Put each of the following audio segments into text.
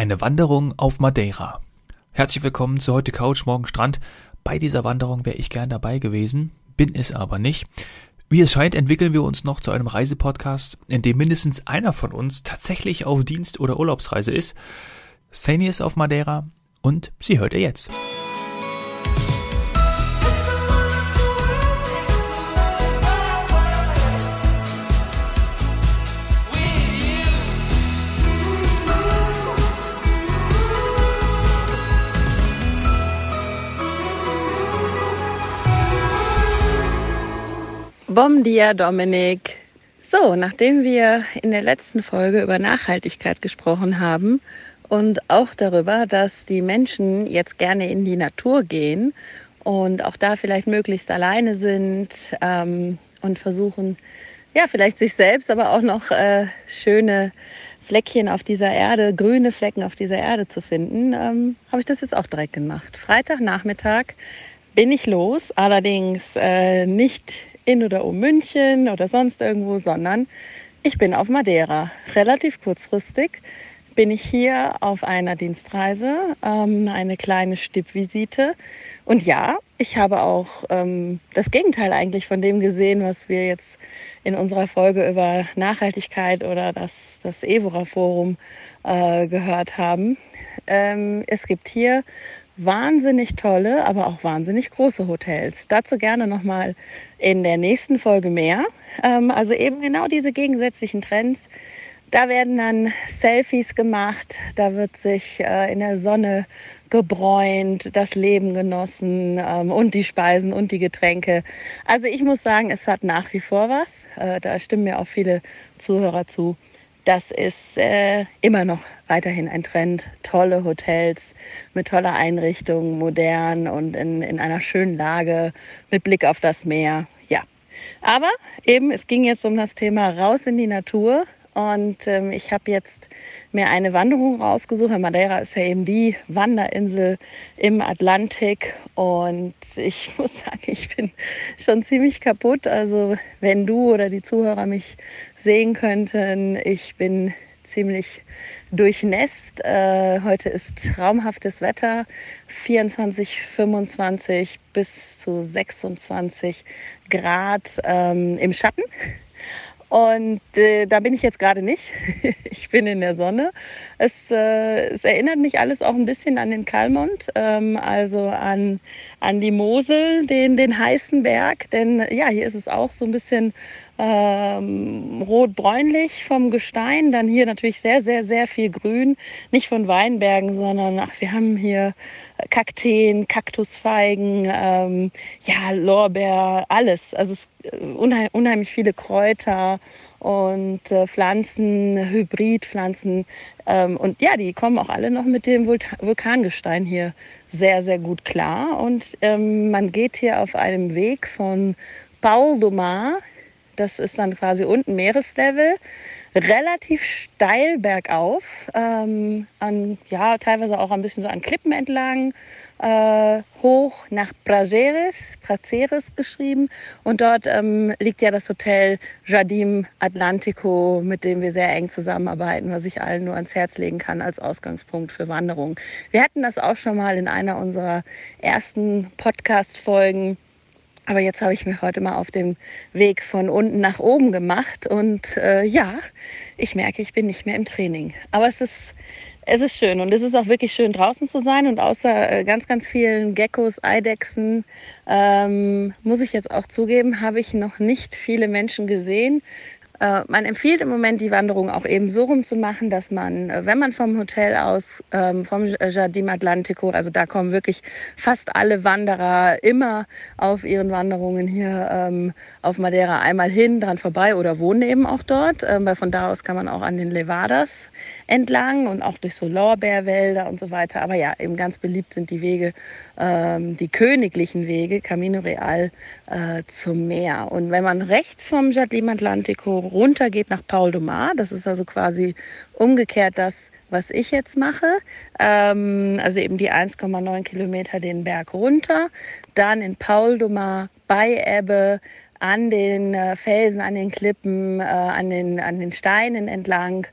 Eine Wanderung auf Madeira. Herzlich willkommen zu heute Couch, morgen Strand. Bei dieser Wanderung wäre ich gern dabei gewesen, bin es aber nicht. Wie es scheint, entwickeln wir uns noch zu einem Reisepodcast, in dem mindestens einer von uns tatsächlich auf Dienst- oder Urlaubsreise ist. Sani ist auf Madeira und sie hört ihr jetzt. Bom dia, Dominik. So, nachdem wir in der letzten Folge über Nachhaltigkeit gesprochen haben und auch darüber, dass die Menschen jetzt gerne in die Natur gehen und auch da vielleicht möglichst alleine sind ähm, und versuchen, ja, vielleicht sich selbst, aber auch noch äh, schöne Fleckchen auf dieser Erde, grüne Flecken auf dieser Erde zu finden, ähm, habe ich das jetzt auch direkt gemacht. Freitagnachmittag bin ich los, allerdings äh, nicht in oder um München oder sonst irgendwo, sondern ich bin auf Madeira. Relativ kurzfristig bin ich hier auf einer Dienstreise, ähm, eine kleine Stippvisite. Und ja, ich habe auch ähm, das Gegenteil eigentlich von dem gesehen, was wir jetzt in unserer Folge über Nachhaltigkeit oder das, das Evora Forum äh, gehört haben. Ähm, es gibt hier wahnsinnig tolle, aber auch wahnsinnig große Hotels. Dazu gerne nochmal in der nächsten Folge mehr. Ähm, also eben genau diese gegensätzlichen Trends. Da werden dann Selfies gemacht, da wird sich äh, in der Sonne gebräunt, das Leben genossen ähm, und die Speisen und die Getränke. Also ich muss sagen, es hat nach wie vor was. Äh, da stimmen mir auch viele Zuhörer zu das ist äh, immer noch weiterhin ein Trend. Tolle Hotels mit toller Einrichtung, modern und in, in einer schönen Lage mit Blick auf das Meer. Ja. Aber eben, es ging jetzt um das Thema raus in die Natur. Und ähm, ich habe jetzt mir eine Wanderung rausgesucht. Madeira ist ja eben die Wanderinsel im Atlantik. Und ich muss sagen, ich bin schon ziemlich kaputt. Also wenn du oder die Zuhörer mich sehen könnten, ich bin ziemlich durchnässt. Äh, heute ist traumhaftes Wetter, 24, 25 bis zu 26 Grad ähm, im Schatten. Und äh, da bin ich jetzt gerade nicht. ich bin in der Sonne. Es, äh, es, erinnert mich alles auch ein bisschen an den Kalmont, ähm, also an, an die Mosel, den, den heißen Berg. Denn ja, hier ist es auch so ein bisschen ähm, rot-bräunlich vom Gestein. Dann hier natürlich sehr, sehr, sehr viel Grün. Nicht von Weinbergen, sondern ach, wir haben hier Kakteen, Kaktusfeigen, ähm, ja, Lorbeer, alles. Also äh, unheim, unheimlich viele Kräuter und äh, Pflanzen, Hybridpflanzen. Ähm, und ja, die kommen auch alle noch mit dem Vulkangestein hier sehr, sehr gut klar. Und ähm, man geht hier auf einem Weg von Paul Domar das ist dann quasi unten Meereslevel, relativ steil bergauf, ähm, an, ja, teilweise auch ein bisschen so an Klippen entlang, äh, hoch nach Prazeres, Prazeres geschrieben. Und dort ähm, liegt ja das Hotel Jardim Atlantico, mit dem wir sehr eng zusammenarbeiten, was ich allen nur ans Herz legen kann als Ausgangspunkt für Wanderungen. Wir hatten das auch schon mal in einer unserer ersten Podcast-Folgen aber jetzt habe ich mich heute mal auf dem Weg von unten nach oben gemacht und äh, ja, ich merke, ich bin nicht mehr im Training. Aber es ist, es ist schön und es ist auch wirklich schön draußen zu sein und außer äh, ganz, ganz vielen Geckos, Eidechsen, ähm, muss ich jetzt auch zugeben, habe ich noch nicht viele Menschen gesehen, äh, man empfiehlt im Moment die Wanderung auch eben so rum zu machen, dass man, äh, wenn man vom Hotel aus, ähm, vom Jardim Atlantico, also da kommen wirklich fast alle Wanderer immer auf ihren Wanderungen hier ähm, auf Madeira einmal hin, dran vorbei oder wohnen eben auch dort, ähm, weil von da aus kann man auch an den Levadas entlang und auch durch so Lorbeerwälder und so weiter. Aber ja, eben ganz beliebt sind die Wege, die königlichen Wege, Camino Real äh, zum Meer. Und wenn man rechts vom Jardim Atlantico runter geht nach Paul Domar. Das ist also quasi umgekehrt das, was ich jetzt mache. Ähm, also eben die 1,9 Kilometer den Berg runter, dann in Paul Domar bei Ebbe an den äh, Felsen, an den Klippen, äh, an, den, an den Steinen entlang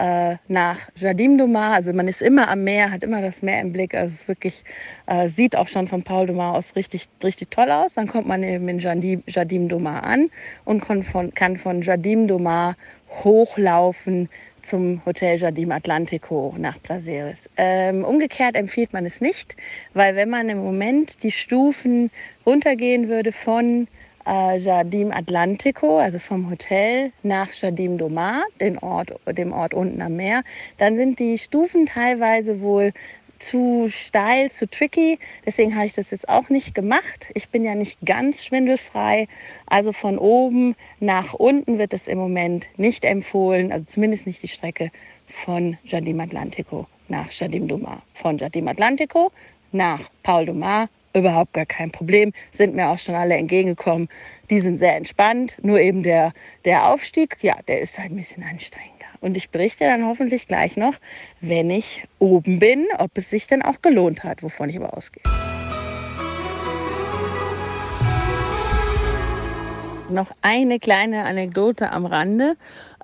äh, nach Jardim du Mar. Also man ist immer am Meer, hat immer das Meer im Blick. Also es ist wirklich, äh, sieht auch schon von Paul du Mar aus richtig, richtig toll aus. Dann kommt man eben in Jardim, Jardim du Mar an und kann von, kann von Jardim du Mar hochlaufen zum Hotel Jardim Atlantico nach Brasilis. Ähm, umgekehrt empfiehlt man es nicht, weil wenn man im Moment die Stufen runtergehen würde von äh, Jardim Atlantico, also vom Hotel nach Jardim do Mar, den Ort, dem Ort unten am Meer, dann sind die Stufen teilweise wohl zu steil, zu tricky. Deswegen habe ich das jetzt auch nicht gemacht. Ich bin ja nicht ganz schwindelfrei. Also von oben nach unten wird es im Moment nicht empfohlen. Also zumindest nicht die Strecke von Jardim Atlantico nach Jardim do. Von Jardim Atlantico nach Paul do überhaupt gar kein Problem. Sind mir auch schon alle entgegengekommen. Die sind sehr entspannt. Nur eben der, der Aufstieg, ja, der ist halt ein bisschen anstrengender. Und ich berichte dann hoffentlich gleich noch, wenn ich oben bin, ob es sich dann auch gelohnt hat, wovon ich aber ausgehe. Noch eine kleine Anekdote am Rande.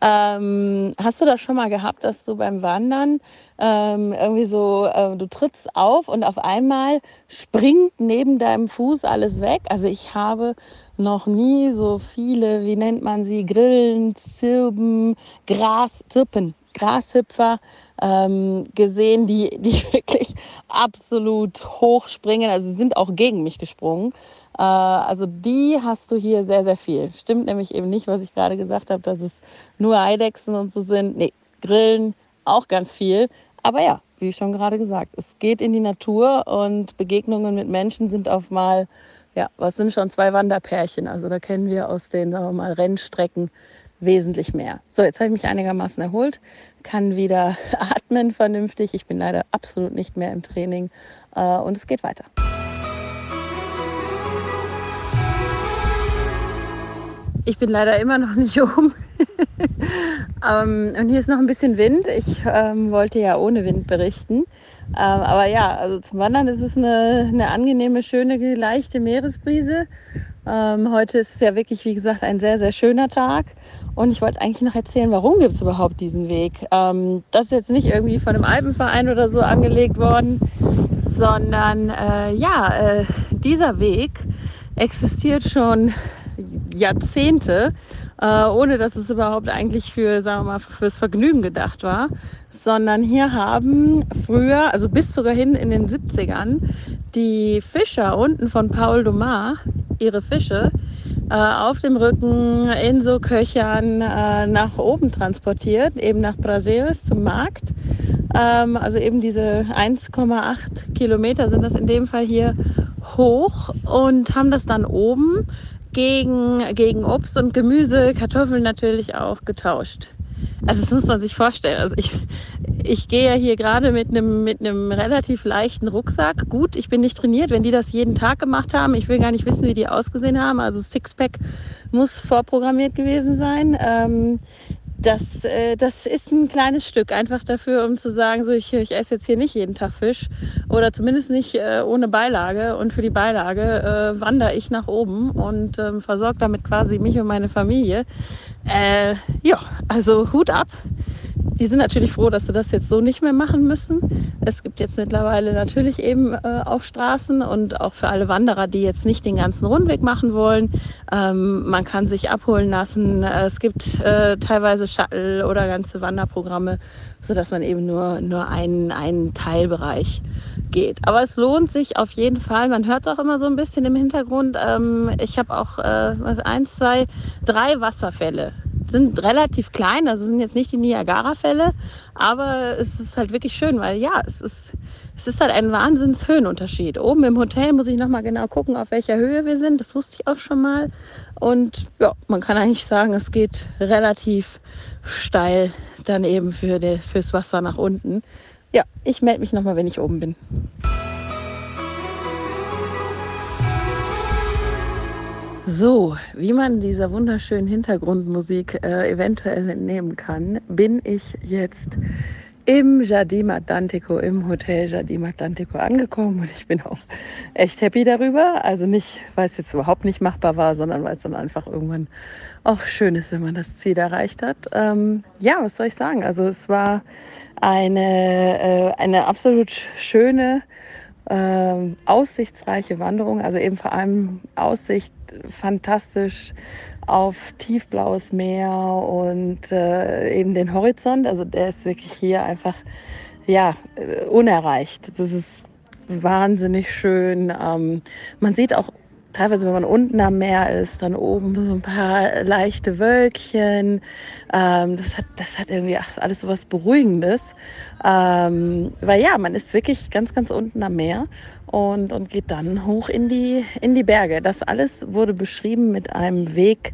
Ähm, hast du das schon mal gehabt, dass du beim Wandern ähm, irgendwie so, äh, du trittst auf und auf einmal springt neben deinem Fuß alles weg? Also ich habe noch nie so viele, wie nennt man sie, Grillen, Zirben, Gras, Zirpen, Grashüpfer ähm, gesehen, die, die wirklich absolut hoch springen. Also sie sind auch gegen mich gesprungen. Äh, also die hast du hier sehr, sehr viel. Stimmt nämlich eben nicht, was ich gerade gesagt habe, dass es nur Eidechsen und so sind. Nee, Grillen auch ganz viel. Aber ja, wie schon gerade gesagt, es geht in die Natur und Begegnungen mit Menschen sind auf mal, ja, was sind schon zwei Wanderpärchen. Also da kennen wir aus den, sagen wir mal, Rennstrecken wesentlich mehr. So, jetzt habe ich mich einigermaßen erholt, kann wieder atmen vernünftig. Ich bin leider absolut nicht mehr im Training äh, und es geht weiter. Ich bin leider immer noch nicht oben. ähm, und hier ist noch ein bisschen Wind. Ich ähm, wollte ja ohne Wind berichten. Ähm, aber ja, also zum Wandern ist es eine, eine angenehme, schöne, leichte Meeresbrise. Ähm, heute ist es ja wirklich, wie gesagt, ein sehr, sehr schöner Tag. Und ich wollte eigentlich noch erzählen, warum gibt es überhaupt diesen Weg. Ähm, das ist jetzt nicht irgendwie von einem Alpenverein oder so angelegt worden, sondern äh, ja, äh, dieser Weg existiert schon Jahrzehnte, äh, ohne dass es überhaupt eigentlich für, sagen wir mal, fürs Vergnügen gedacht war, sondern hier haben früher, also bis sogar hin in den 70ern, die Fischer unten von Paul Domar ihre Fische äh, auf dem Rücken in so Köchern äh, nach oben transportiert, eben nach Brasilis zum Markt. Ähm, also eben diese 1,8 Kilometer sind das in dem Fall hier hoch und haben das dann oben gegen, gegen Obst und Gemüse, Kartoffeln natürlich auch getauscht. Also das muss man sich vorstellen. Also ich, ich gehe ja hier gerade mit einem mit einem relativ leichten Rucksack. Gut, ich bin nicht trainiert. Wenn die das jeden Tag gemacht haben, ich will gar nicht wissen, wie die ausgesehen haben. Also Sixpack muss vorprogrammiert gewesen sein. Ähm, das, äh, das ist ein kleines Stück, einfach dafür, um zu sagen, so ich, ich esse jetzt hier nicht jeden Tag Fisch oder zumindest nicht äh, ohne Beilage. Und für die Beilage äh, wandere ich nach oben und ähm, versorge damit quasi mich und meine Familie. Äh, ja, also Hut ab. Die sind natürlich froh, dass sie das jetzt so nicht mehr machen müssen. Es gibt jetzt mittlerweile natürlich eben äh, auch Straßen und auch für alle Wanderer, die jetzt nicht den ganzen Rundweg machen wollen. Ähm, man kann sich abholen lassen. Es gibt äh, teilweise Shuttle oder ganze Wanderprogramme, so dass man eben nur, nur einen, einen Teilbereich geht. Aber es lohnt sich auf jeden Fall. Man hört es auch immer so ein bisschen im Hintergrund. Ähm, ich habe auch äh, eins, zwei, drei Wasserfälle sind relativ klein, also sind jetzt nicht die Niagara-Fälle, aber es ist halt wirklich schön, weil ja, es ist, es ist halt ein Wahnsinns Höhenunterschied. Oben im Hotel muss ich nochmal genau gucken, auf welcher Höhe wir sind. Das wusste ich auch schon mal. Und ja, man kann eigentlich sagen, es geht relativ steil dann eben für die, fürs Wasser nach unten. Ja, ich melde mich nochmal, wenn ich oben bin. So, wie man dieser wunderschönen Hintergrundmusik äh, eventuell entnehmen kann, bin ich jetzt im Jardim Atlantico, im Hotel Jardim Atlantico angekommen und ich bin auch echt happy darüber. Also nicht, weil es jetzt überhaupt nicht machbar war, sondern weil es dann einfach irgendwann auch schön ist, wenn man das Ziel erreicht hat. Ähm, ja, was soll ich sagen? Also es war eine, äh, eine absolut schöne, äh, aussichtsreiche Wanderung. Also eben vor allem Aussicht fantastisch auf tiefblaues Meer und äh, eben den Horizont. Also der ist wirklich hier einfach ja äh, unerreicht. Das ist wahnsinnig schön. Ähm, man sieht auch teilweise, wenn man unten am Meer ist, dann oben so ein paar leichte Wölkchen. Ähm, das, hat, das hat irgendwie ach, alles so was Beruhigendes. Ähm, weil ja, man ist wirklich ganz, ganz unten am Meer und, und geht dann hoch in die, in die Berge. Das alles wurde beschrieben mit einem Weg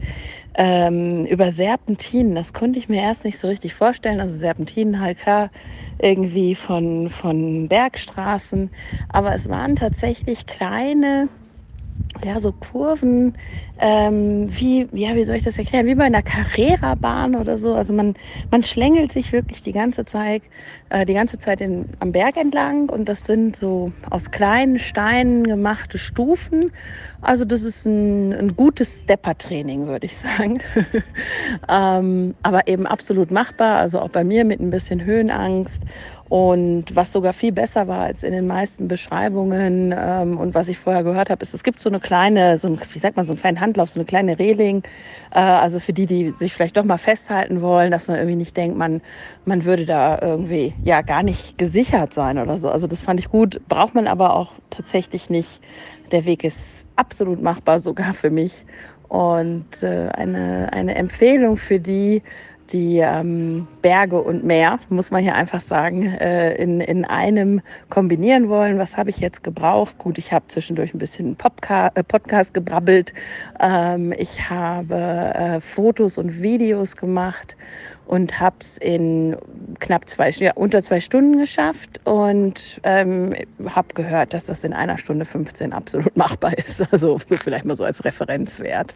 ähm, über Serpentinen. Das konnte ich mir erst nicht so richtig vorstellen. Also Serpentinen halt klar irgendwie von, von Bergstraßen. Aber es waren tatsächlich kleine ja, so Kurven, ähm, wie, ja, wie soll ich das erklären? Wie bei einer Carrera-Bahn oder so. Also man, man schlängelt sich wirklich die ganze Zeit, äh, die ganze Zeit in, am Berg entlang und das sind so aus kleinen Steinen gemachte Stufen. Also das ist ein, ein gutes Stepper-Training, würde ich sagen. ähm, aber eben absolut machbar. Also auch bei mir mit ein bisschen Höhenangst und was sogar viel besser war als in den meisten Beschreibungen ähm, und was ich vorher gehört habe, ist, es gibt so eine kleine, so ein, wie sagt man, so einen kleinen Handlauf, so eine kleine Reling. Äh, also für die, die sich vielleicht doch mal festhalten wollen, dass man irgendwie nicht denkt, man, man würde da irgendwie ja gar nicht gesichert sein oder so. Also das fand ich gut, braucht man aber auch tatsächlich nicht. Der Weg ist absolut machbar, sogar für mich. Und äh, eine, eine Empfehlung für die, die ähm, Berge und Meer, muss man hier einfach sagen, äh, in, in einem kombinieren wollen. Was habe ich jetzt gebraucht? Gut, ich habe zwischendurch ein bisschen Popca äh, Podcast gebrabbelt. Ähm, ich habe äh, Fotos und Videos gemacht und habe es in knapp zwei, ja, unter zwei Stunden geschafft und ähm, habe gehört, dass das in einer Stunde 15 absolut machbar ist. Also so vielleicht mal so als Referenzwert.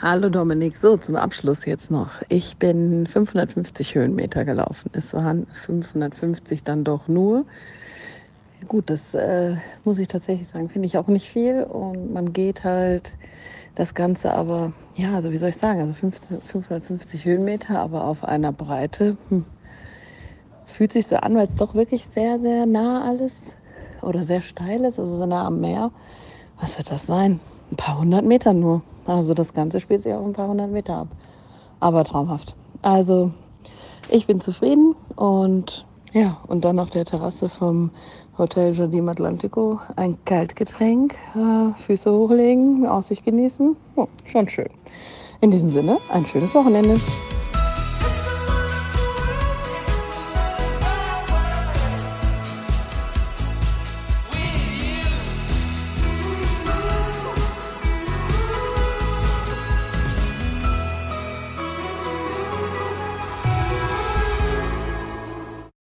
Hallo Dominik, so zum Abschluss jetzt noch. Ich bin 550 Höhenmeter gelaufen. Es waren 550 dann doch nur. Gut, das äh, muss ich tatsächlich sagen, finde ich auch nicht viel. Und man geht halt das Ganze aber, ja, also wie soll ich sagen, also 15, 550 Höhenmeter, aber auf einer Breite. Hm. Es fühlt sich so an, weil es doch wirklich sehr, sehr nah alles oder sehr steil ist, also so nah am Meer. Was wird das sein? Ein paar hundert Meter nur. Also das Ganze spielt sich auch ein paar hundert Meter ab. Aber traumhaft. Also ich bin zufrieden und ja, und dann auf der Terrasse vom Hotel Jardim Atlantico ein Kaltgetränk, äh, Füße hochlegen, Aussicht genießen. Oh, schon schön. In diesem Sinne, ein schönes Wochenende.